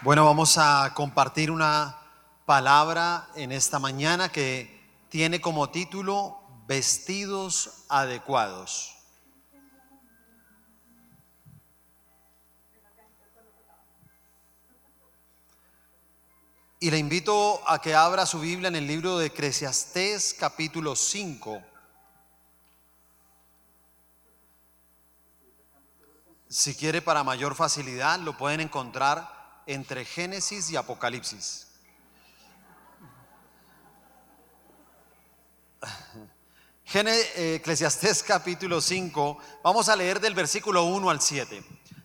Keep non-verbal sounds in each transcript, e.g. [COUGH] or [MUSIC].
Bueno, vamos a compartir una palabra en esta mañana que tiene como título Vestidos adecuados. Y le invito a que abra su Biblia en el libro de Eclesiastés capítulo 5. Si quiere para mayor facilidad, lo pueden encontrar entre Génesis y Apocalipsis. [LAUGHS] Eclesiastés capítulo 5, vamos a leer del versículo 1 al 7.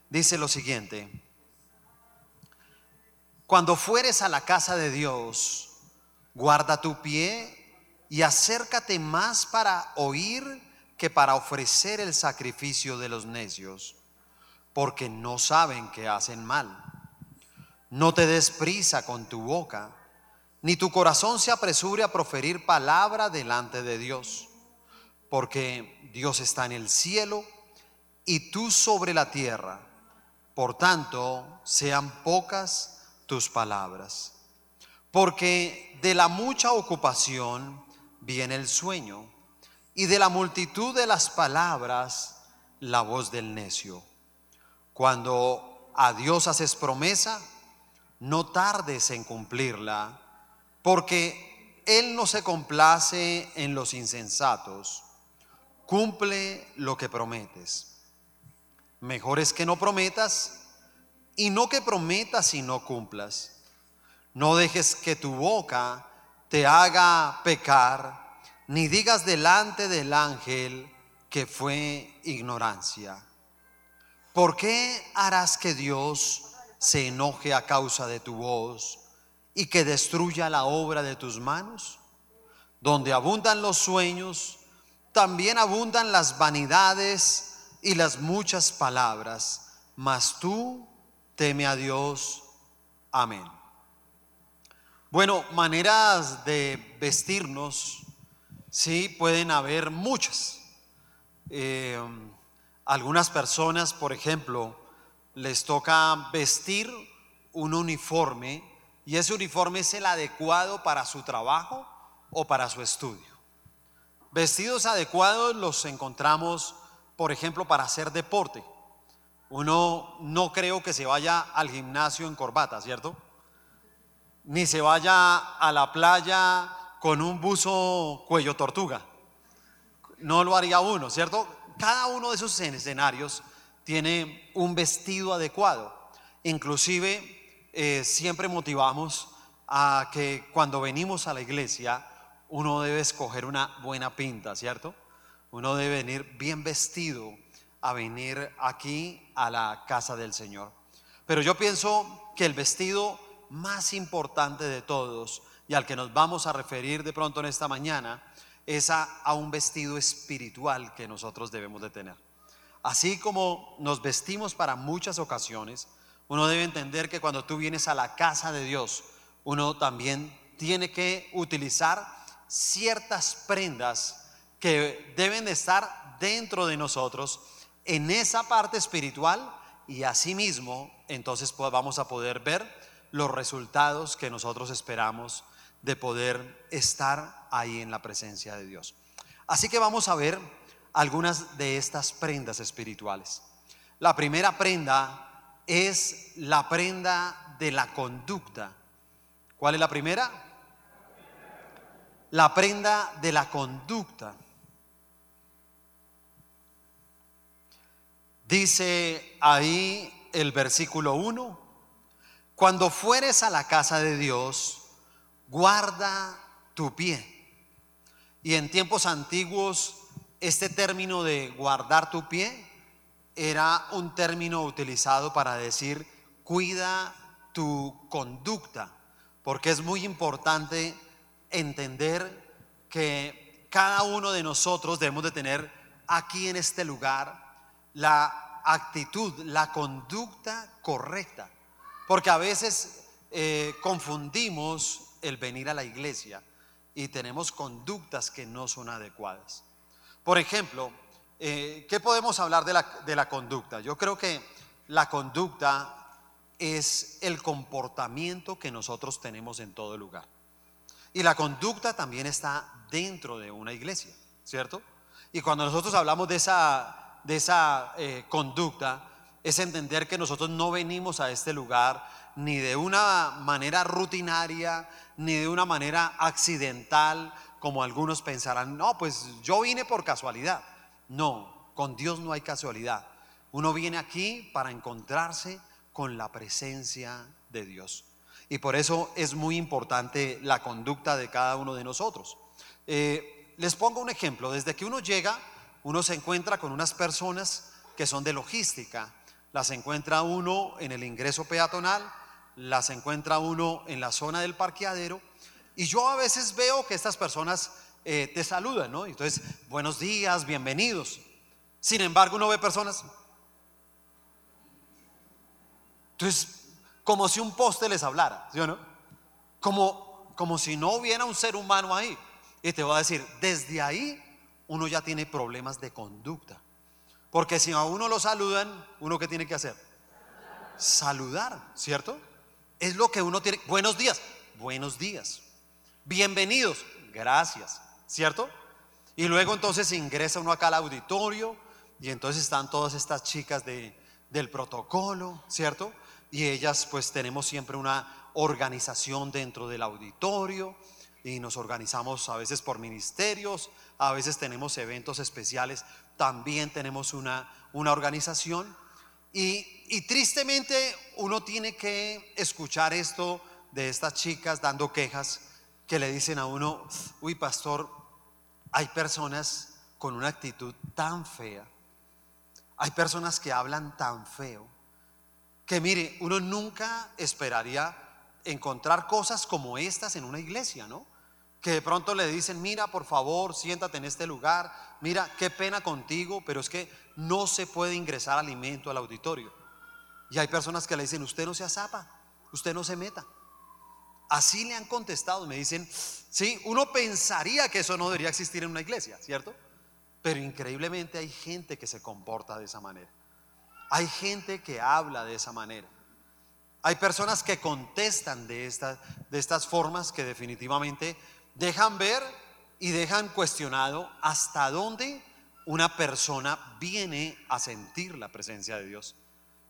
Dice lo siguiente, cuando fueres a la casa de Dios, guarda tu pie y acércate más para oír que para ofrecer el sacrificio de los necios porque no saben que hacen mal. No te des prisa con tu boca, ni tu corazón se apresure a proferir palabra delante de Dios, porque Dios está en el cielo y tú sobre la tierra. Por tanto, sean pocas tus palabras. Porque de la mucha ocupación viene el sueño, y de la multitud de las palabras la voz del necio. Cuando a Dios haces promesa, no tardes en cumplirla, porque Él no se complace en los insensatos. Cumple lo que prometes. Mejor es que no prometas y no que prometas y no cumplas. No dejes que tu boca te haga pecar, ni digas delante del ángel que fue ignorancia. ¿Por qué harás que Dios se enoje a causa de tu voz y que destruya la obra de tus manos? Donde abundan los sueños, también abundan las vanidades y las muchas palabras, mas tú teme a Dios. Amén. Bueno, maneras de vestirnos, sí, pueden haber muchas. Eh, algunas personas, por ejemplo, les toca vestir un uniforme y ese uniforme es el adecuado para su trabajo o para su estudio. Vestidos adecuados los encontramos, por ejemplo, para hacer deporte. Uno no creo que se vaya al gimnasio en corbata, ¿cierto? Ni se vaya a la playa con un buzo cuello tortuga. No lo haría uno, ¿cierto? cada uno de esos escenarios tiene un vestido adecuado. Inclusive eh, siempre motivamos a que cuando venimos a la iglesia uno debe escoger una buena pinta, ¿cierto? Uno debe venir bien vestido a venir aquí a la casa del Señor. Pero yo pienso que el vestido más importante de todos y al que nos vamos a referir de pronto en esta mañana es a, un vestido espiritual que nosotros debemos de tener. Así como nos vestimos para muchas ocasiones, uno debe entender que cuando tú vienes a la casa de Dios, uno también tiene que utilizar ciertas prendas que deben de estar dentro de nosotros en esa parte espiritual y asimismo entonces pues vamos a poder ver los resultados que nosotros esperamos de poder estar ahí en la presencia de Dios. Así que vamos a ver algunas de estas prendas espirituales. La primera prenda es la prenda de la conducta. ¿Cuál es la primera? La prenda de la conducta. Dice ahí el versículo 1, cuando fueres a la casa de Dios, guarda tu pie. Y en tiempos antiguos, este término de guardar tu pie era un término utilizado para decir cuida tu conducta, porque es muy importante entender que cada uno de nosotros debemos de tener aquí en este lugar la actitud, la conducta correcta, porque a veces eh, confundimos el venir a la iglesia y tenemos conductas que no son adecuadas. Por ejemplo, eh, ¿qué podemos hablar de la, conducta? Yo creo que la conducta es el comportamiento que nosotros tenemos en todo lugar. Y la conducta también está dentro de una iglesia, ¿cierto? Y cuando nosotros hablamos de esa, de esa eh, conducta, es entender que nosotros no venimos a este lugar ni de una manera rutinaria, ni de una manera accidental, como algunos pensarán, no, pues yo vine por casualidad. No, con Dios no hay casualidad. Uno viene aquí para encontrarse con la presencia de Dios. Y por eso es muy importante la conducta de cada uno de nosotros. Eh, les pongo un ejemplo. Desde que uno llega, uno se encuentra con unas personas que son de logística. Las encuentra uno en el ingreso peatonal, las encuentra uno en la zona del parqueadero. Y yo a veces veo que estas personas eh, te saludan, ¿no? Entonces, buenos días, bienvenidos. Sin embargo, uno ve personas. Entonces, como si un poste les hablara, ¿sí o no? Como, como si no hubiera un ser humano ahí. Y te voy a decir, desde ahí uno ya tiene problemas de conducta. Porque si a uno lo saludan, ¿uno qué tiene que hacer? Saludar, ¿cierto? Es lo que uno tiene. Buenos días, buenos días. Bienvenidos, gracias, ¿cierto? Y luego entonces ingresa uno acá al auditorio y entonces están todas estas chicas de, del protocolo, ¿cierto? Y ellas pues tenemos siempre una organización dentro del auditorio y nos organizamos a veces por ministerios, a veces tenemos eventos especiales, también tenemos una, una organización y, tristemente uno tiene que escuchar esto de estas chicas dando quejas que le dicen a uno, uy pastor, hay personas con una actitud tan fea, hay personas que hablan tan feo, que mire, uno nunca esperaría encontrar cosas como estas en una iglesia, ¿no? Que de pronto le dicen, mira, por favor, siéntate en este lugar, mira, qué pena contigo, pero es que no se puede ingresar alimento al auditorio. Y hay personas que le dicen, usted no se azapa, usted no se meta. Así le han contestado, me dicen, sí, uno pensaría que eso no debería existir en una iglesia, ¿cierto? Pero increíblemente hay gente que se comporta de esa manera. Hay gente que habla de esa manera. Hay personas que contestan de, de estas formas que definitivamente dejan ver y dejan cuestionado hasta dónde una persona viene a sentir la presencia de Dios.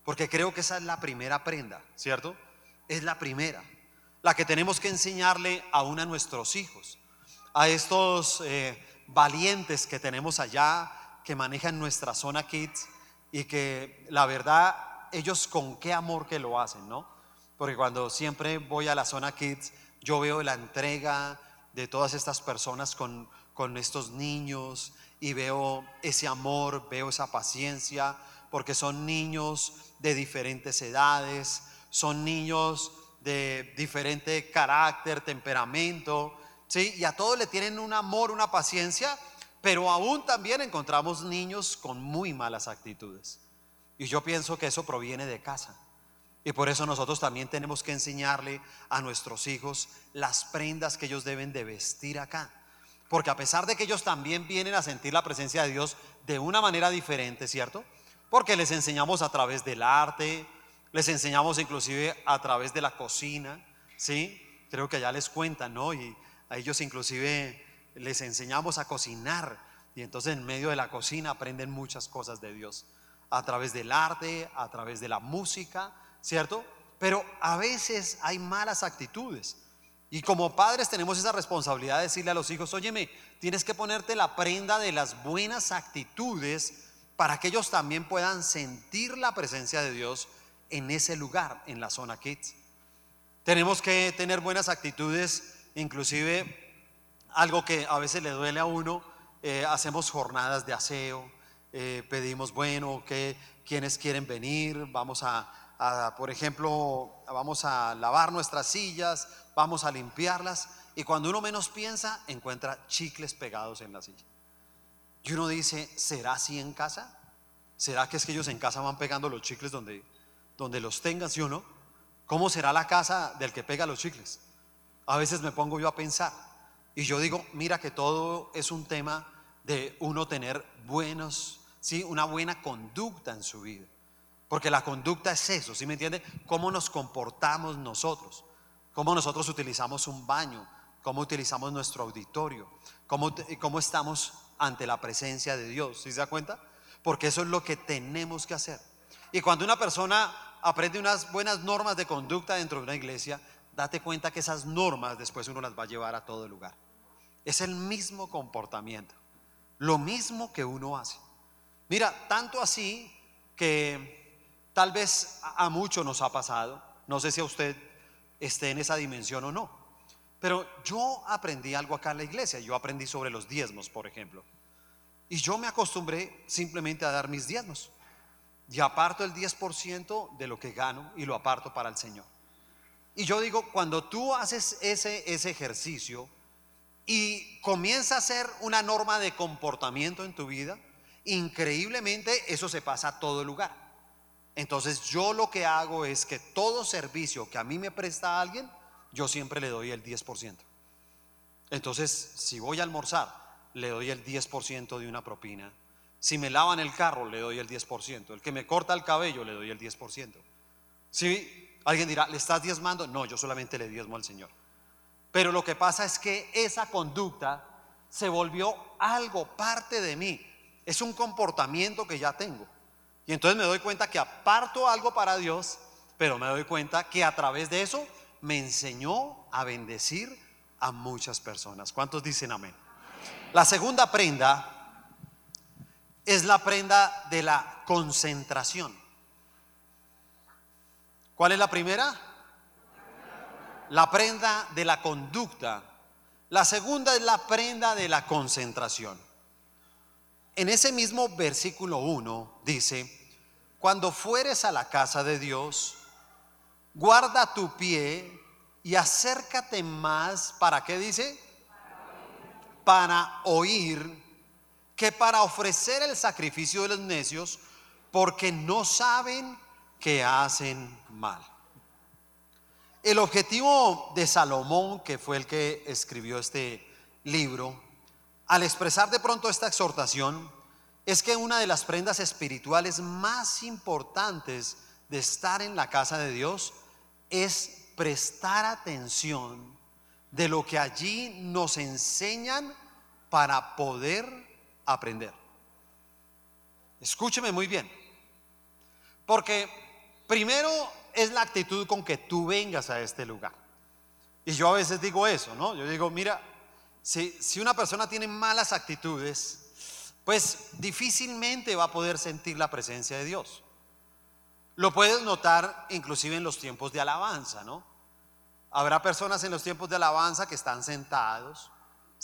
Porque creo que esa es la primera prenda, ¿cierto? Es la primera, la que tenemos que enseñarle aún a nuestros hijos, a estos eh, valientes que tenemos allá, que manejan nuestra zona kids y que la verdad ellos con qué amor que lo hacen, ¿no? Porque cuando siempre voy a la zona kids, yo veo la entrega de todas estas personas con, con estos niños, y veo ese amor, veo esa paciencia, porque son niños de diferentes edades, son niños de diferente carácter, temperamento, ¿sí? Y a todos le tienen un amor, una paciencia, pero aún también encontramos niños con muy malas actitudes. Y yo pienso que eso proviene de casa. Y por eso nosotros también tenemos que enseñarle a nuestros hijos las prendas que ellos deben de vestir acá. Porque a pesar de que ellos también vienen a sentir la presencia de Dios de una manera diferente, ¿cierto? Porque les enseñamos a través del arte, les enseñamos inclusive a través de la cocina, ¿sí? Creo que allá les cuentan, ¿no? Y a ellos inclusive les enseñamos a cocinar y entonces en medio de la cocina aprenden muchas cosas de Dios, a través del arte, a través de la música, ¿cierto? Pero a veces hay malas actitudes. Y como padres tenemos esa responsabilidad de decirle a los hijos, óyeme, tienes que ponerte la prenda de las buenas actitudes para que ellos también puedan sentir la presencia de Dios en ese lugar, en la zona kids. Tenemos que tener buenas actitudes, inclusive algo que a veces le duele a uno, eh, hacemos jornadas de aseo, eh, pedimos, bueno, que quienes quieren venir, vamos a, por ejemplo, vamos a lavar nuestras sillas, vamos a limpiarlas y cuando uno menos piensa encuentra chicles pegados en la silla. Y uno dice, ¿será así en casa? ¿Será que es que ellos en casa van pegando los chicles donde, donde los tengan, sí o no? ¿Cómo será la casa del que pega los chicles? A veces me pongo yo a pensar y yo digo, mira que todo es un tema de uno tener buenos, sí, una buena conducta en su vida. Porque la conducta es eso, ¿sí me entiende? Cómo nos comportamos nosotros, cómo nosotros utilizamos un baño, cómo utilizamos nuestro auditorio, cómo, cómo estamos ante la presencia de Dios, ¿sí se da cuenta? Porque eso es lo que tenemos que hacer. Y cuando una persona aprende unas buenas normas de conducta dentro de una iglesia, date cuenta que esas normas después uno las va a llevar a todo lugar. Es el mismo comportamiento, lo mismo que uno hace. Mira, tanto así que tal vez a muchos nos ha pasado, no sé si a usted esté en esa dimensión o no, pero yo aprendí algo acá en la iglesia, yo aprendí sobre los diezmos, por ejemplo, y yo me acostumbré simplemente a dar mis diezmos, y aparto el 10% de lo que gano y lo aparto para el Señor. Y yo digo, cuando tú haces ese, ese ejercicio y comienza a ser una norma de comportamiento en tu vida, increíblemente eso se pasa a todo lugar. Entonces yo lo que hago es que todo servicio que a mí me presta alguien, yo siempre le doy el 10%. Entonces, si voy a almorzar, le doy el 10% de una propina. Si me lavan el carro, le doy el 10%. El que me corta el cabello, le doy el 10%. Si Alguien dirá, ¿le estás diezmando? No, yo solamente le diezmo al Señor. Pero lo que pasa es que esa conducta se volvió algo, parte de mí. Es un comportamiento que ya tengo. Y entonces me doy cuenta que aparto algo para Dios, pero me doy cuenta que a través de eso me enseñó a bendecir a muchas personas. ¿Cuántos dicen amén? La segunda prenda es la prenda de la concentración. ¿Cuál es la primera? La prenda de la conducta. La segunda es la prenda de la concentración. En ese mismo versículo 1 dice, cuando fueres a la casa de Dios, guarda tu pie y acércate más, ¿para qué dice? Para oír que para ofrecer el sacrificio de los necios, porque no saben que hacen mal. El objetivo de Salomón, que fue el que escribió este libro, al expresar de pronto esta exhortación, es que una de las prendas espirituales más importantes de estar en la casa de Dios es prestar atención de lo que allí nos enseñan para poder aprender. Escúcheme muy bien, porque Primero es la actitud con que tú vengas a este lugar. Y yo a veces digo eso, ¿no? Yo digo, mira, si, si una persona tiene malas actitudes, pues difícilmente va a poder sentir la presencia de Dios. Lo puedes notar inclusive en los tiempos de alabanza, ¿no? Habrá personas en los tiempos de alabanza que están sentados,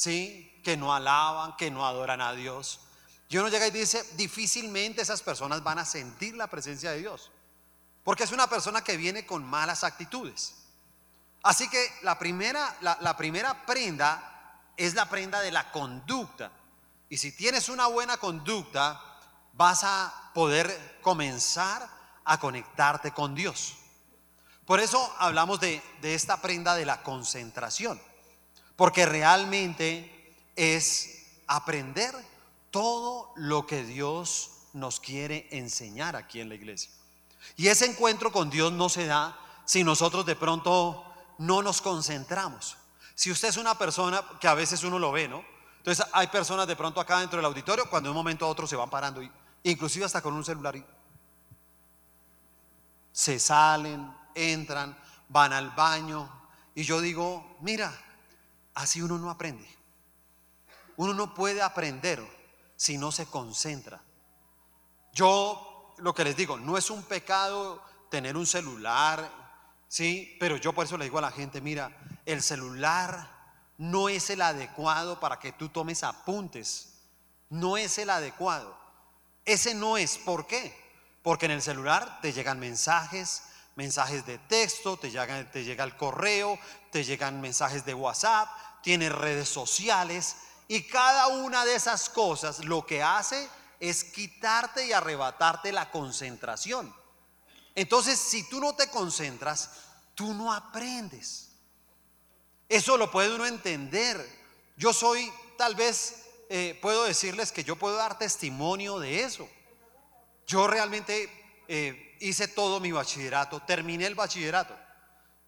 ¿sí? Que no alaban, que no adoran a Dios. Y uno llega y dice, difícilmente esas personas van a sentir la presencia de Dios. Porque es una persona que viene con malas actitudes. Así que la primera, la, primera prenda es la prenda de la conducta. Y si tienes una buena conducta, vas a poder comenzar a conectarte con Dios. Por eso hablamos de, de, esta prenda de la concentración, porque realmente es aprender todo lo que Dios nos quiere enseñar aquí en la iglesia. Y ese encuentro con Dios no se da si nosotros de pronto no nos concentramos. Si usted es una persona que a veces uno lo ve, ¿no? Entonces hay personas de pronto acá dentro del auditorio cuando de un momento a otro se van parando, inclusive hasta con un celular. Se salen, entran, van al baño. Y yo digo, mira, así uno no aprende. Uno no puede aprender si no se concentra. Yo lo que les digo, no es un pecado tener un celular, ¿sí? Pero yo por eso le digo a la gente, mira, el celular no es el adecuado para que tú tomes apuntes, no es el adecuado. Ese no es, ¿por qué? Porque en el celular te llegan mensajes, mensajes de texto, te, te llega el correo, te llegan mensajes de WhatsApp, tienes redes sociales y cada una de esas cosas lo que hace es quitarte y arrebatarte la concentración. Entonces, si tú no te concentras, tú no aprendes. Eso lo puede uno entender. Yo soy, tal vez, eh, puedo decirles que yo puedo dar testimonio de eso. Yo realmente eh, hice todo mi bachillerato, terminé el bachillerato,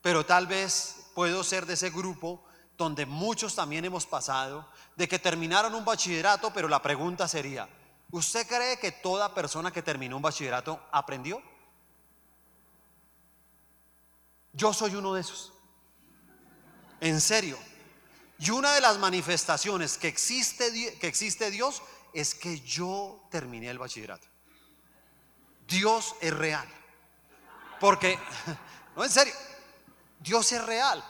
pero tal vez puedo ser de ese grupo donde muchos también hemos pasado, de que terminaron un bachillerato, pero la pregunta sería, ¿usted cree que toda persona que terminó un bachillerato aprendió? Yo soy uno de esos. En serio. Y una de las manifestaciones que existe, que existe Dios es que yo terminé el bachillerato. Dios es real. Porque, [LAUGHS] no en serio, Dios es real.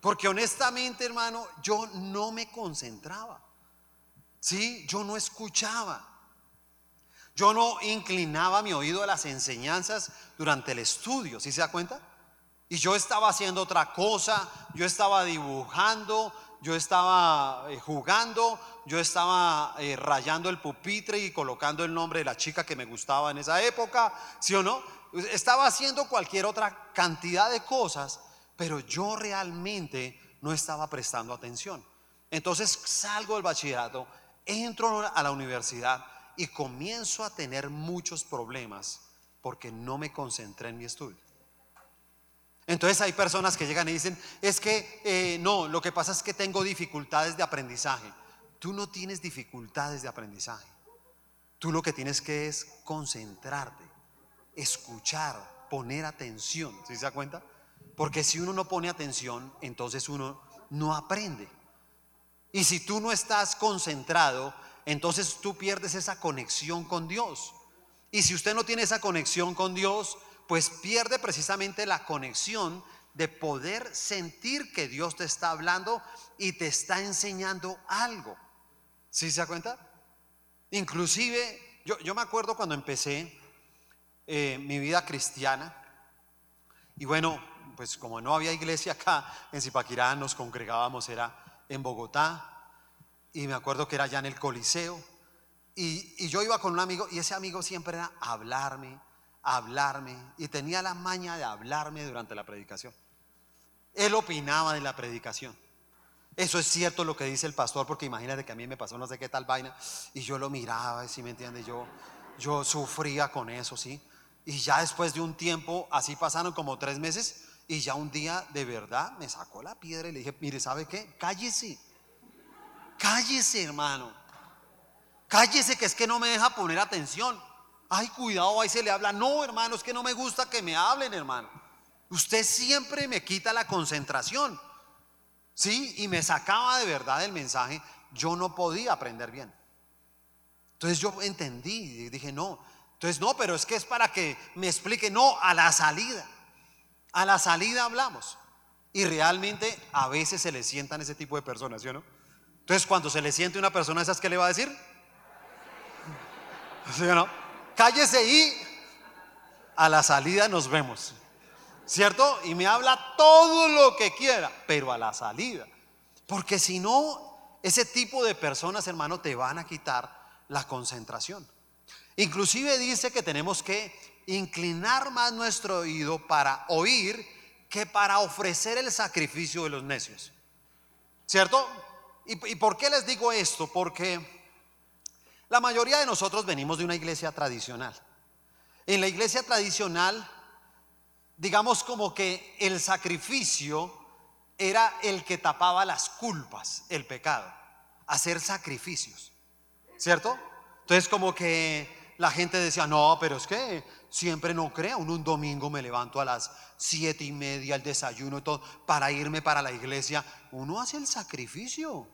Porque honestamente, hermano, yo no me concentraba. Sí, yo no escuchaba. Yo no inclinaba mi oído a las enseñanzas durante el estudio. ¿Sí se da cuenta? Y yo estaba haciendo otra cosa, yo estaba dibujando, yo estaba eh, jugando, yo estaba eh, rayando el pupitre y colocando el nombre de la chica que me gustaba en esa época, ¿sí o no? Estaba haciendo cualquier otra cantidad de cosas, pero yo realmente no estaba prestando atención. Entonces salgo del bachillerato, entro a la universidad y comienzo a tener muchos problemas porque no me concentré en mi estudio. Entonces hay personas que llegan y dicen, es que eh, no, lo que pasa es que tengo dificultades de aprendizaje. Tú no tienes dificultades de aprendizaje. Tú lo que tienes que es concentrarte, escuchar, poner atención. ¿Sí se da cuenta? Porque si uno no pone atención, entonces uno no aprende. Y si tú no estás concentrado, entonces tú pierdes esa conexión con Dios. Y si usted no tiene esa conexión con Dios, pues pierde precisamente la conexión de poder sentir que Dios te está hablando y te está enseñando algo. ¿Sí se da cuenta? Inclusive, yo, yo me acuerdo cuando empecé eh, mi vida cristiana, y bueno, pues como no había iglesia acá en Zipaquirá, nos congregábamos, era en Bogotá, y me acuerdo que era ya en el Coliseo, y, y yo iba con un amigo, y ese amigo siempre era hablarme, hablarme y tenía la maña de hablarme durante la predicación. Él opinaba de la predicación. Eso es cierto lo que dice el pastor, porque imagínate que a mí me pasó no sé qué tal vaina y yo lo miraba, si me entiende, yo, yo sufría con eso, ¿sí? Y ya después de un tiempo, así pasaron como tres meses, y ya un día de verdad me sacó la piedra y le dije, mire, ¿sabe qué? Cállese, cállese hermano, cállese que es que no me deja poner atención. Ay, cuidado, ahí se le habla. No, hermano, es que no me gusta que me hablen, hermano. Usted siempre me quita la concentración. ¿Sí? Y me sacaba de verdad el mensaje. Yo no podía aprender bien. Entonces yo entendí y dije, no. Entonces, no, pero es que es para que me explique. No, a la salida. A la salida hablamos. Y realmente a veces se le sientan ese tipo de personas, ¿sí o no? Entonces, cuando se le siente una persona, ¿esas qué le va a decir? ¿Sí o no? Cállese y a la salida nos vemos. ¿Cierto? Y me habla todo lo que quiera, pero a la salida. Porque si no, ese tipo de personas, hermano, te van a quitar la concentración. Inclusive dice que tenemos que inclinar más nuestro oído para oír que para ofrecer el sacrificio de los necios. ¿Cierto? ¿Y, y por qué les digo esto? Porque la mayoría de nosotros venimos de una iglesia tradicional. En la iglesia tradicional, digamos como que el sacrificio era el que tapaba las culpas, el pecado, hacer sacrificios, ¿cierto? Entonces como que la gente decía, no, pero es que siempre no crea, un, un domingo me levanto a las siete y media, el desayuno y todo, para irme para la iglesia. Uno hace el sacrificio,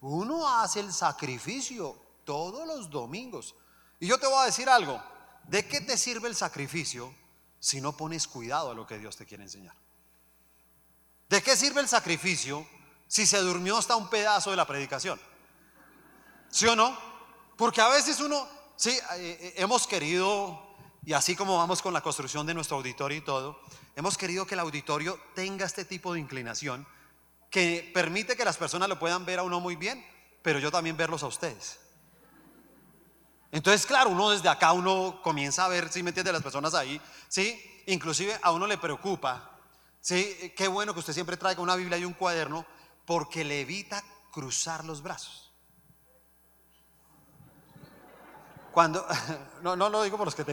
uno hace el sacrificio todos los domingos. Y yo te voy a decir algo, ¿de qué te sirve el sacrificio si no pones cuidado a lo que Dios te quiere enseñar? ¿De qué sirve el sacrificio si se durmió hasta un pedazo de la predicación? ¿Sí o no? Porque a veces uno, sí, eh, eh, hemos querido, y así como vamos con la construcción de nuestro auditorio y todo, hemos querido que el auditorio tenga este tipo de inclinación que permite que las personas lo puedan ver a uno muy bien, pero yo también verlos a ustedes. Entonces, claro, uno desde acá, uno comienza a ver, si me entiende, las personas ahí, ¿sí? Inclusive a uno le preocupa, ¿sí? Qué bueno que usted siempre traiga una Biblia y un cuaderno, porque le evita cruzar los brazos. cuando, [LAUGHS] no, no lo digo por los que te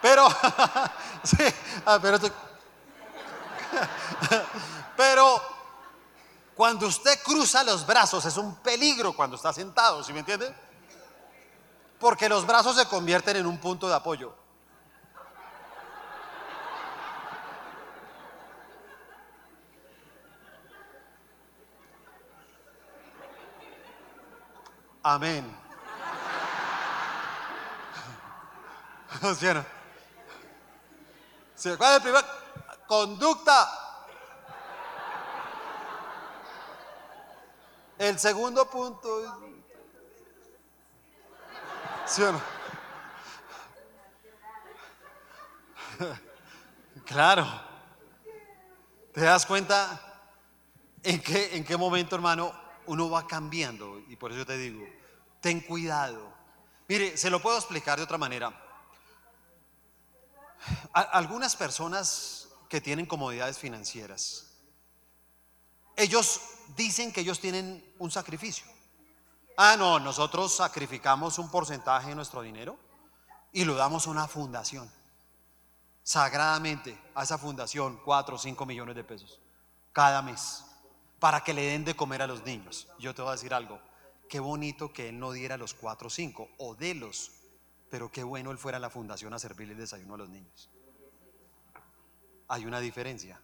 pero, sí, pero, pero cuando usted cruza los brazos es un peligro cuando está sentado, ¿sí me entiende? Porque los brazos se convierten en un punto de apoyo. Amén. [LAUGHS] ¿Sí no? ¿Cuál es el primer? Conducta. El segundo punto. ¿Sí o no? [LAUGHS] Claro. ¿Te das cuenta en qué, en qué momento, hermano, uno va cambiando. Y por eso te digo, ten cuidado. Mire, se lo puedo explicar de otra manera. algunas personas que tienen comodidades financieras, ellos dicen que ellos tienen un sacrificio. Ah, no, nosotros sacrificamos un porcentaje de nuestro dinero y lo damos a una fundación. Sagradamente a esa fundación, 4 o 5 millones de pesos cada mes para que le den de comer a los niños. Yo te voy a decir algo, qué bonito que él no diera los cuatro o cinco, o de los, pero qué bueno él fuera a la fundación a servirle el desayuno a los niños. Hay una diferencia.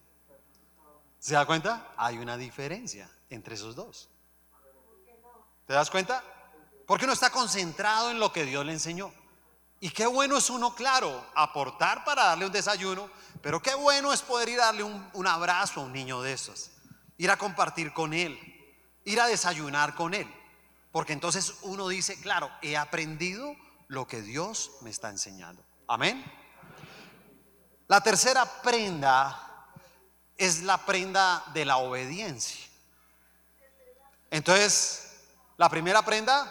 ¿Se da cuenta? Hay una diferencia entre esos dos. ¿Te das cuenta? Porque uno está concentrado en lo que Dios le enseñó. Y qué bueno es uno, claro, aportar para darle un desayuno, pero qué bueno es poder ir a darle un, un abrazo a un niño de esos ir a compartir con Él, ir a desayunar con Él. Porque entonces uno dice, claro, he aprendido lo que Dios me está enseñando. Amén. La tercera prenda es la prenda de la obediencia. Entonces, la primera prenda...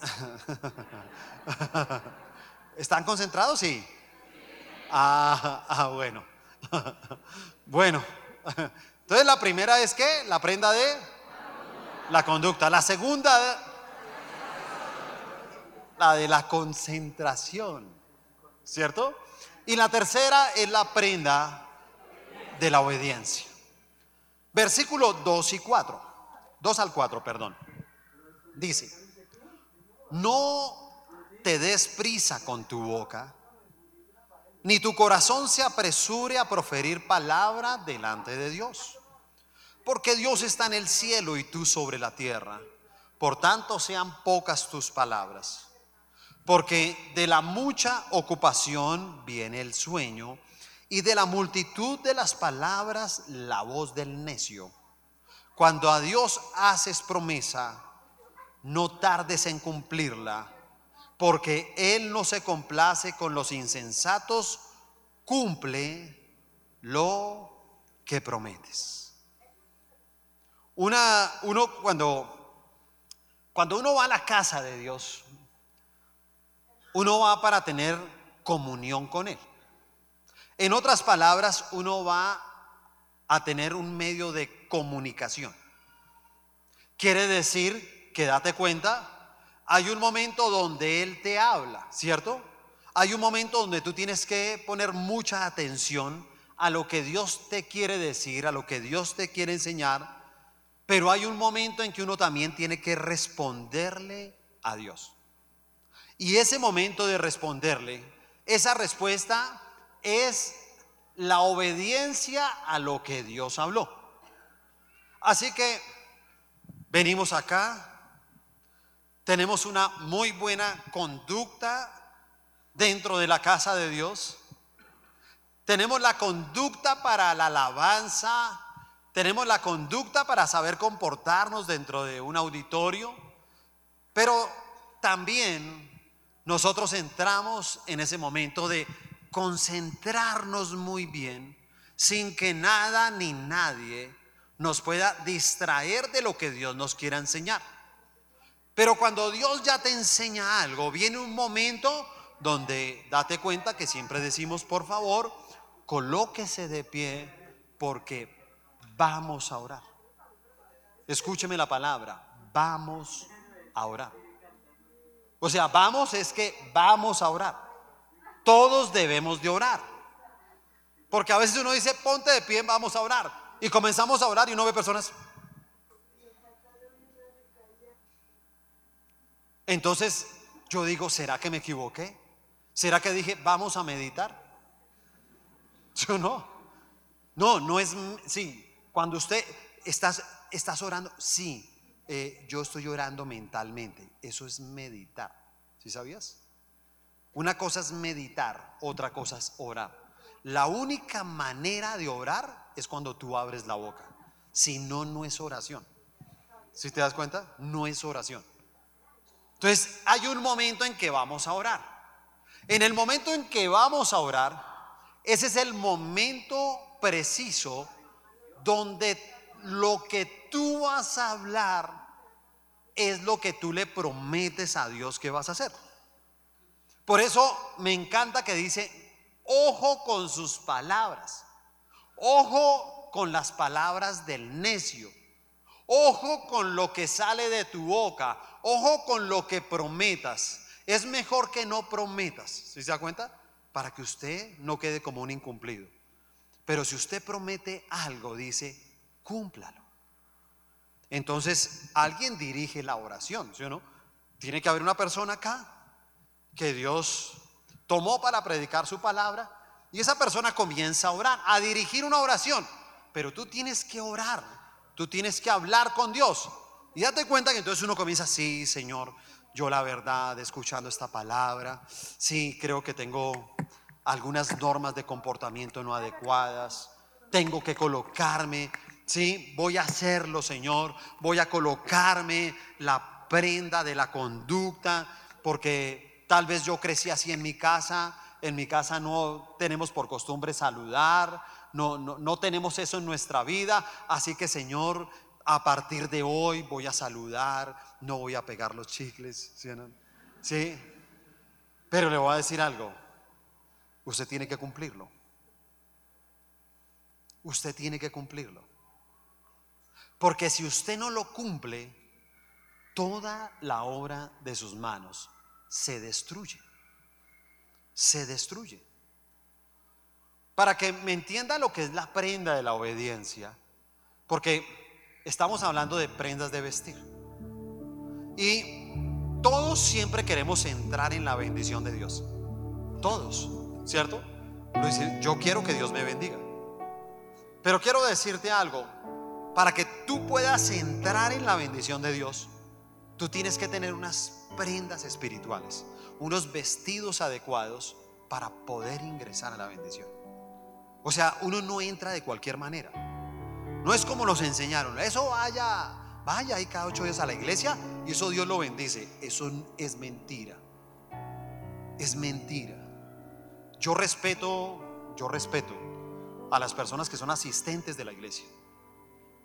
[LAUGHS] ¿Están concentrados? Sí. Ah, ah bueno. [LAUGHS] bueno. Entonces la primera es que la prenda de la conducta. La segunda, la de la concentración, ¿cierto? Y la tercera es la prenda de la obediencia. Versículo 2 y 4. 2 al 4, perdón. Dice, no te des prisa con tu boca ni tu corazón se apresure a proferir palabra delante de Dios. Porque Dios está en el cielo y tú sobre la tierra. Por tanto, sean pocas tus palabras. Porque de la mucha ocupación viene el sueño y de la multitud de las palabras la voz del necio. Cuando a Dios haces promesa, no tardes en cumplirla porque Él no se complace con los insensatos, cumple lo que prometes. Una, uno cuando, cuando uno va a la casa de Dios, uno va para tener comunión con Él. En otras palabras, uno va a tener un medio de comunicación. Quiere decir que date cuenta hay un momento donde Él te habla, ¿cierto? Hay un momento donde tú tienes que poner mucha atención a lo que Dios te quiere decir, a lo que Dios te quiere enseñar, pero hay un momento en que uno también tiene que responderle a Dios. Y ese momento de responderle, esa respuesta es la obediencia a lo que Dios habló. Así que venimos acá, tenemos una muy buena conducta dentro de la casa de Dios. Tenemos la conducta para la alabanza. Tenemos la conducta para saber comportarnos dentro de un auditorio. Pero también nosotros entramos en ese momento de concentrarnos muy bien sin que nada ni nadie nos pueda distraer de lo que Dios nos quiera enseñar. Pero cuando Dios ya te enseña algo, viene un momento donde date cuenta que siempre decimos, por favor, colóquese de pie porque vamos a orar. Escúcheme la palabra, vamos a orar. O sea, vamos es que vamos a orar. Todos debemos de orar. Porque a veces uno dice, ponte de pie, vamos a orar. Y comenzamos a orar y uno ve personas. Entonces yo digo, ¿será que me equivoqué? ¿Será que dije, vamos a meditar? [LAUGHS] Yo no. No, no es, sí, cuando usted estás, estás orando, sí, eh, yo estoy orando mentalmente. Eso es meditar. ¿Sí sabías? Una cosa es meditar, otra cosa es orar. La única manera de orar es cuando tú abres la boca. Si no, no es oración. ¿Si te das cuenta? No es oración. Entonces, hay un momento en que vamos a orar. En el momento en que vamos a orar, ese es el momento preciso donde lo que tú vas a hablar es lo que tú le prometes a Dios que vas a hacer. Por eso me encanta que dice, ojo con sus palabras, ojo con las palabras del necio, ojo con lo que sale de tu boca, ojo con lo que prometas. Es mejor que no prometas, ¿sí se da cuenta? Para que usted no quede como un incumplido. Pero si usted promete algo, dice, cúmplalo. Entonces, alguien dirige la oración, ¿sí o no? Tiene que haber una persona acá que Dios tomó para predicar su palabra y esa persona comienza a orar, a dirigir una oración. Pero tú tienes que orar, tú tienes que hablar con Dios. Y date cuenta que entonces uno comienza, sí, Señor, yo la verdad, escuchando esta palabra, sí, creo que tengo algunas normas de comportamiento no adecuadas, tengo que colocarme ¿sí? Voy a hacerlo, Señor, voy a colocarme la prenda de la conducta, porque tal vez yo crecí así en mi casa, en mi casa no tenemos por costumbre saludar, no, no, tenemos eso en nuestra vida, así que Señor, a partir de hoy voy a saludar, no voy a pegar los chicles, ¿sí? ¿Sí? Pero le voy a decir algo, usted tiene que cumplirlo. Usted tiene que cumplirlo. Porque si usted no lo cumple, toda la obra de sus manos se destruye. Se destruye. Para que me entienda lo que es la prenda de la obediencia, porque estamos hablando de prendas de vestir. Y todos siempre queremos entrar en la bendición de Dios. Todos, ¿cierto? Yo quiero que Dios me bendiga. Pero quiero decirte algo, para que tú puedas entrar en la bendición de Dios, tú tienes que tener unas prendas espirituales, unos vestidos adecuados para poder ingresar a la bendición. O sea, uno no entra de cualquier manera. No es como nos enseñaron, eso vaya, vaya ahí cada ocho días a la iglesia y eso Dios lo bendice. Eso es mentira. Es mentira. Yo respeto, yo respeto a las personas que son asistentes de la iglesia.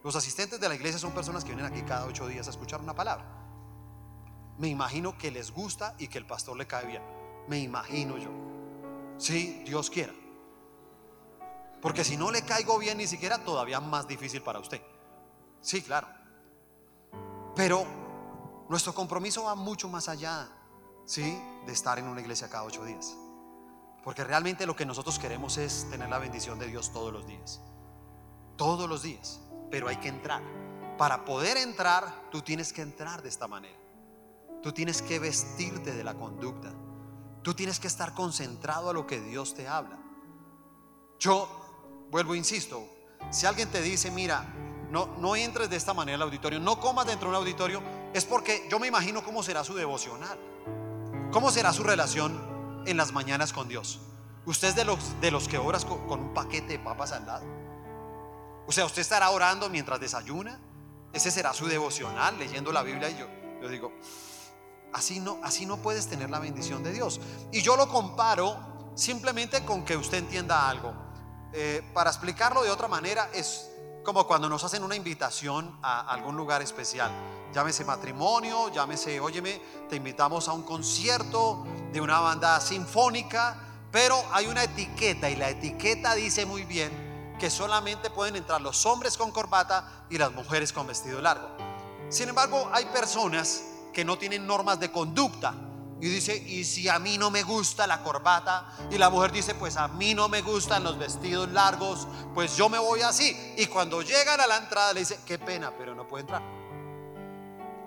Los asistentes de la iglesia son personas que vienen aquí cada ocho días a escuchar una palabra. Me imagino que les gusta y que el pastor le cae bien. Me imagino yo. Si Dios quiera. Porque si no le caigo bien ni siquiera, todavía más difícil para usted. Sí, claro. Pero nuestro compromiso va mucho más allá, ¿sí? De estar en una iglesia cada ocho días. Porque realmente lo que nosotros queremos es tener la bendición de Dios todos los días. Todos los días pero hay que entrar. Para poder entrar, tú tienes que entrar de esta manera. Tú tienes que vestirte de la conducta. Tú tienes que estar concentrado a lo que Dios te habla. Yo vuelvo, insisto, si alguien te dice, mira, no, no entres de esta manera al auditorio, no comas dentro de un auditorio, es porque yo me imagino cómo será su devocional, cómo será su relación en las mañanas con Dios. Usted es de los, de los que oras con, con un paquete de papas al lado. O sea, usted estará orando mientras desayuna. Ese será su devocional, leyendo la Biblia. Y yo, yo digo, así no, así no puedes tener la bendición de Dios. Y yo lo comparo simplemente con que usted entienda algo. Eh, para explicarlo de otra manera, es como cuando nos hacen una invitación a algún lugar especial. Llámese matrimonio, llámese, óyeme, te invitamos a un concierto de una banda sinfónica, pero hay una etiqueta y la etiqueta dice muy bien que solamente pueden entrar los hombres con corbata y las mujeres con vestido largo. Sin embargo, hay personas que no tienen normas de conducta. Y dice, y si a mí no me gusta la corbata, y la mujer dice, pues a mí no me gustan los vestidos largos, pues yo me voy así. Y cuando llegan a la entrada le dice, qué pena, pero no puede entrar.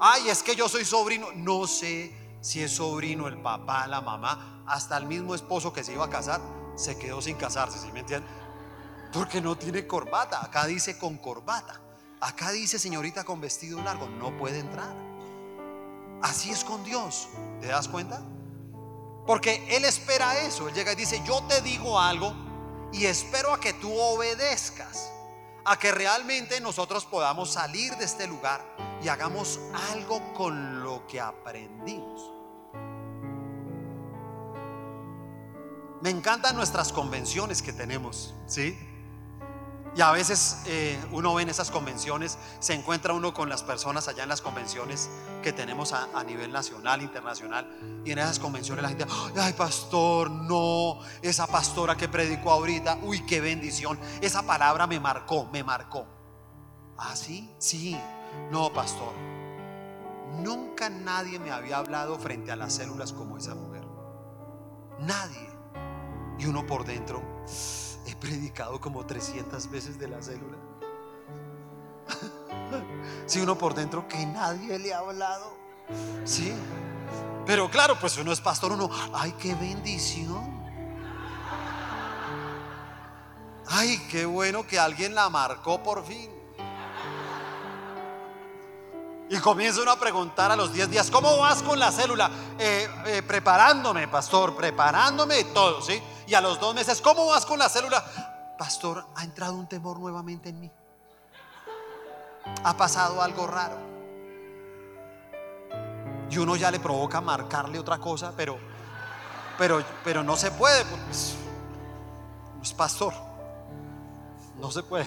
Ay, es que yo soy sobrino. No sé si es sobrino, el papá, la mamá, hasta el mismo esposo que se iba a casar, se quedó sin casarse, ¿sí me entienden? Porque no tiene corbata. Acá dice con corbata. Acá dice señorita con vestido largo, no puede entrar. Así es con Dios. ¿Te das cuenta? Porque Él espera eso. Él llega y dice, yo te digo algo y espero a que tú obedezcas. A que realmente nosotros podamos salir de este lugar y hagamos algo con lo que aprendimos. Me encantan nuestras convenciones que tenemos, ¿sí? Y a veces eh, uno ve en esas convenciones, se encuentra uno con las personas allá en las convenciones que tenemos a, nivel nacional, internacional. Y en esas convenciones la gente, ay pastor, no, esa pastora que predicó ahorita, uy, qué bendición. Esa palabra me marcó, me marcó. ¿Ah, sí? Sí. No, pastor. Nunca nadie me había hablado frente a las células como esa mujer. Nadie. Y uno por dentro predicado como 300 veces de la célula. [LAUGHS] Si uno por dentro que nadie le ha hablado. Sí. Pero claro, pues uno es pastor, uno, ay, qué bendición. Ay, qué bueno que alguien la marcó por fin. Y comienza uno a preguntar a los 10 días, ¿cómo vas con la célula? Eh, eh, preparándome, pastor, preparándome todo, ¿sí? Y a los dos meses, ¿cómo vas con la célula? Pastor, ha entrado un temor nuevamente en mí. Ha pasado algo raro. Y uno ya le provoca marcarle otra cosa, pero, pero, pero no se puede. Porque es pastor. No se puede.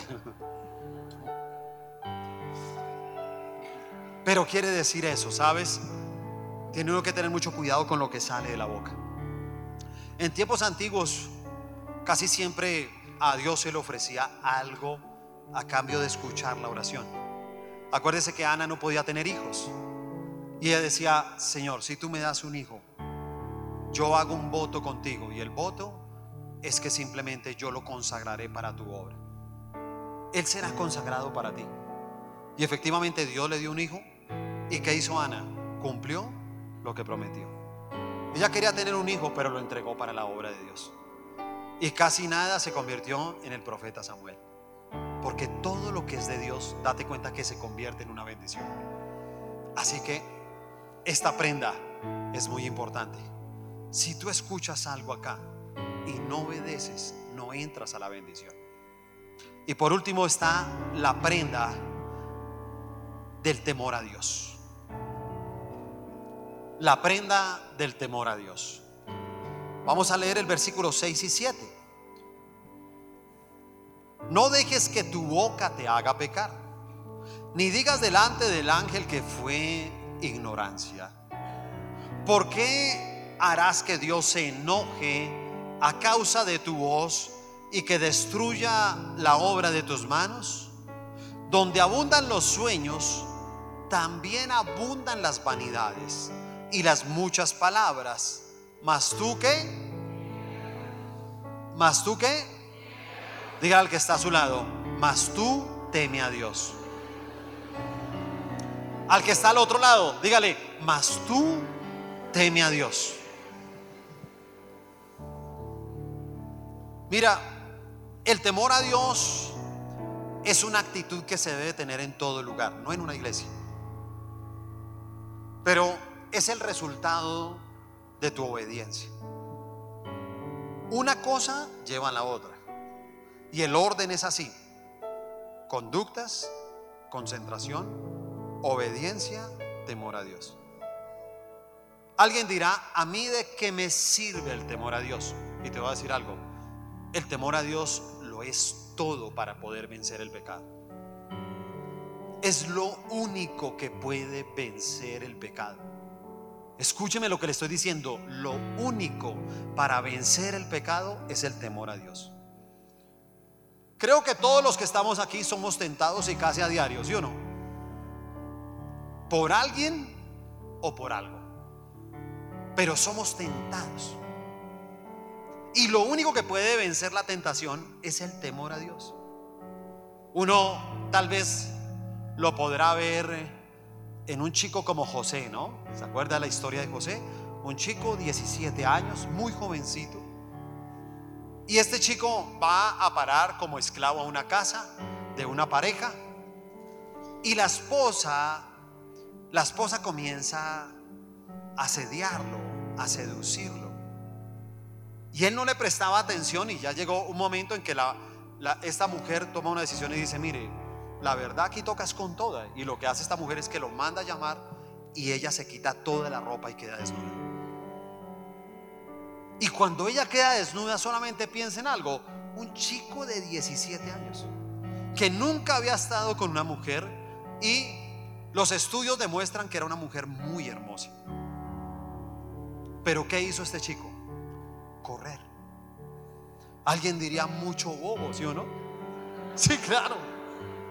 Pero quiere decir eso, ¿sabes? Tiene uno que tener mucho cuidado con lo que sale de la boca. En tiempos antiguos, casi siempre a Dios se le ofrecía algo a cambio de escuchar la oración. Acuérdese que Ana no podía tener hijos. Y ella decía, Señor, si tú me das un hijo, yo hago un voto contigo. Y el voto es que simplemente yo lo consagraré para tu obra. Él será consagrado para ti. Y efectivamente Dios le dio un hijo. ¿Y qué hizo Ana? Cumplió lo que prometió. Ella quería tener un hijo, pero lo entregó para la obra de Dios. Y casi nada se convirtió en el profeta Samuel. Porque todo lo que es de Dios, date cuenta que se convierte en una bendición. Así que esta prenda es muy importante. Si tú escuchas algo acá y no obedeces, no entras a la bendición. Y por último está la prenda del temor a Dios la prenda del temor a Dios. Vamos a leer el versículo 6 y 7. No dejes que tu boca te haga pecar, ni digas delante del ángel que fue ignorancia. ¿Por qué harás que Dios se enoje a causa de tu voz y que destruya la obra de tus manos? Donde abundan los sueños, también abundan las vanidades y las muchas palabras. Mas tú qué? Mas tú qué? Diga al que está a su lado, mas tú teme a Dios. Al que está al otro lado, dígale, mas tú teme a Dios. Mira, el temor a Dios es una actitud que se debe tener en todo lugar, no en una iglesia. Pero es el resultado de tu obediencia. Una cosa lleva a la otra. Y el orden es así. Conductas, concentración, obediencia, temor a Dios. Alguien dirá, ¿a mí de qué me sirve el temor a Dios? Y te voy a decir algo. El temor a Dios lo es todo para poder vencer el pecado. Es lo único que puede vencer el pecado. Escúcheme lo que le estoy diciendo. Lo único para vencer el pecado es el temor a Dios. Creo que todos los que estamos aquí somos tentados y casi a diario, ¿sí o no? por alguien o por algo. Pero somos tentados. Y lo único que puede vencer la tentación es el temor a Dios. Uno tal vez lo podrá ver en un chico como José, ¿no? ¿Se acuerda la historia de José? Un chico, 17 años, muy jovencito. Y este chico va a parar como esclavo a una casa de una pareja. Y la esposa, la esposa comienza a asediarlo, a seducirlo. Y él no le prestaba atención y ya llegó un momento en que esta mujer toma una decisión y dice, mire, la verdad aquí tocas con toda. Y lo que hace esta mujer es que lo manda a llamar y ella se quita toda la ropa y queda desnuda. Y cuando ella queda desnuda solamente piensa en algo, un chico de 17 años que nunca había estado con una mujer y los estudios demuestran que era una mujer muy hermosa. Pero ¿qué hizo este chico? Correr. Alguien diría mucho bobo, ¿sí o no? Sí, claro.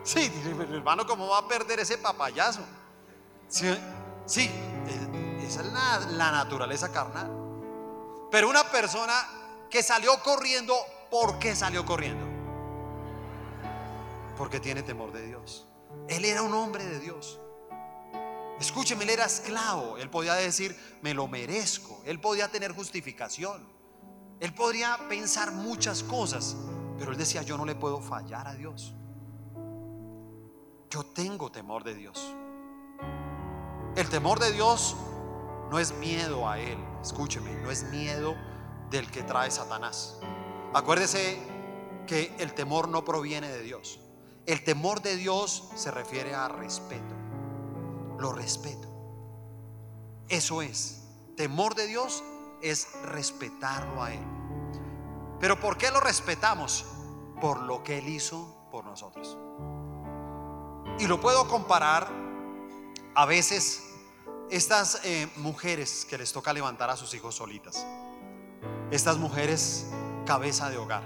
Sí, hermano, ¿cómo va a perder ese papayazo? Sí, esa es la, la naturaleza carnal. Pero una persona que salió corriendo, ¿por qué salió corriendo? Porque tiene temor de Dios. Él era un hombre de Dios. Escúcheme, él era esclavo. Él podía decir, me lo merezco. Él podía tener justificación. Él podría pensar muchas cosas. Pero él decía, yo no le puedo fallar a Dios. Yo tengo temor de Dios. El temor de Dios no es miedo a Él. Escúcheme, no es miedo del que trae Satanás. Acuérdese que el temor no proviene de Dios. El temor de Dios se refiere a respeto. Lo respeto. Eso es. Temor de Dios es respetarlo a Él. Pero ¿por qué lo respetamos? Por lo que Él hizo por nosotros. Y lo puedo comparar a veces estas eh, mujeres que les toca levantar a sus hijos solitas. Estas mujeres cabeza de hogar.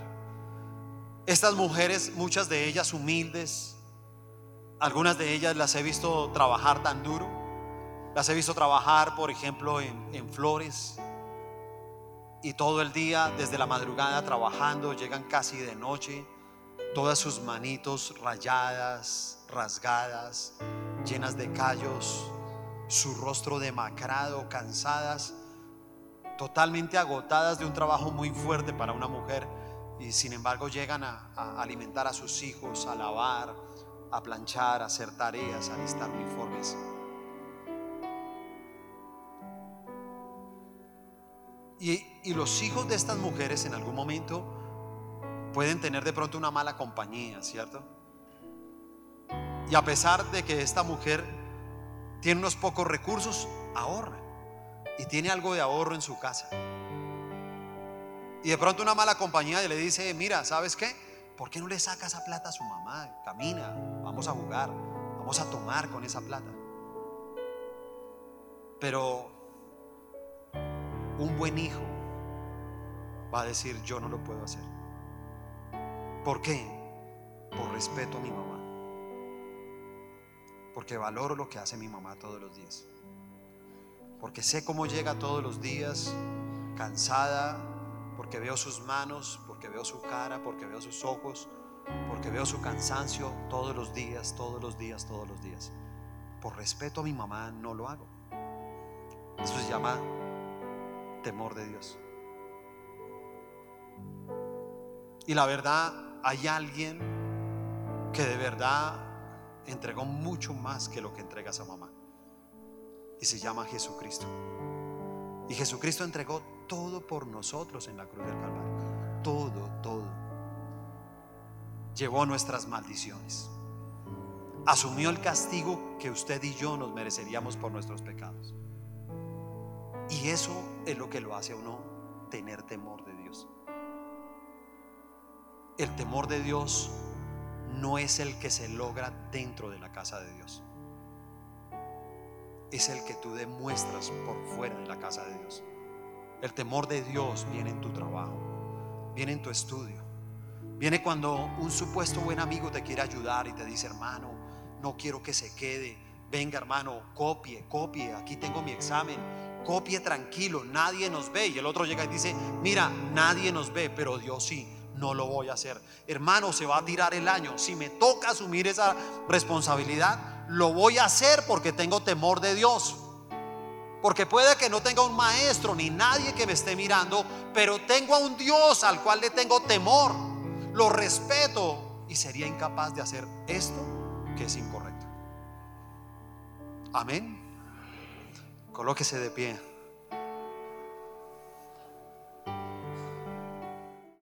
Estas mujeres, muchas de ellas humildes, algunas de ellas las he visto trabajar tan duro. Las he visto trabajar, por ejemplo, en, en flores. Y todo el día, desde la madrugada, trabajando, llegan casi de noche, todas sus manitos rayadas, rasgadas, llenas de callos, su rostro demacrado, cansadas, totalmente agotadas de un trabajo muy fuerte para una mujer y sin embargo llegan a, alimentar a sus hijos, a lavar, a planchar, a hacer tareas, a listar uniformes. Y, los hijos de estas mujeres en algún momento pueden tener de pronto una mala compañía, ¿cierto? Y a pesar de que esta mujer tiene unos pocos recursos, ahorra. Y tiene algo de ahorro en su casa. Y de pronto una mala compañía le dice, mira, ¿sabes qué? ¿Por qué no le saca esa plata a su mamá? Camina, vamos a jugar, vamos a tomar con esa plata. Pero un buen hijo va a decir, yo no lo puedo hacer. ¿Por qué? Por respeto a mi mamá porque valoro lo que hace mi mamá todos los días. Porque sé cómo llega todos los días, cansada, porque veo sus manos, porque veo su cara, porque veo sus ojos, porque veo su cansancio todos los días, todos los días, todos los días. Por respeto a mi mamá no lo hago. Eso se llama temor de Dios. Y la verdad, hay alguien que de verdad entregó mucho más que lo que entrega a mamá. Y se llama Jesucristo. Y Jesucristo entregó todo por nosotros en la cruz del Calvario. Todo, todo. Llevó nuestras maldiciones. Asumió el castigo que usted y yo nos mereceríamos por nuestros pecados. Y eso es lo que lo hace a uno tener temor de Dios. El temor de Dios no es el que se logra dentro de la casa de Dios. Es el que tú demuestras por fuera de la casa de Dios. El temor de Dios viene en tu trabajo, viene en tu estudio. Viene cuando un supuesto buen amigo te quiere ayudar y te dice, hermano, no quiero que se quede, venga hermano, copie, copie, aquí tengo mi examen, copie tranquilo, nadie nos ve. Y el otro llega y dice, mira, nadie nos ve, pero Dios sí, no lo voy a hacer. Hermano, se va a tirar el año. Si me toca asumir esa responsabilidad, lo voy a hacer porque tengo temor de Dios. Porque puede que no tenga un maestro ni nadie que me esté mirando, pero tengo a un Dios al cual le tengo temor. Lo respeto y sería incapaz de hacer esto que es incorrecto. Amén. Colóquese de pie.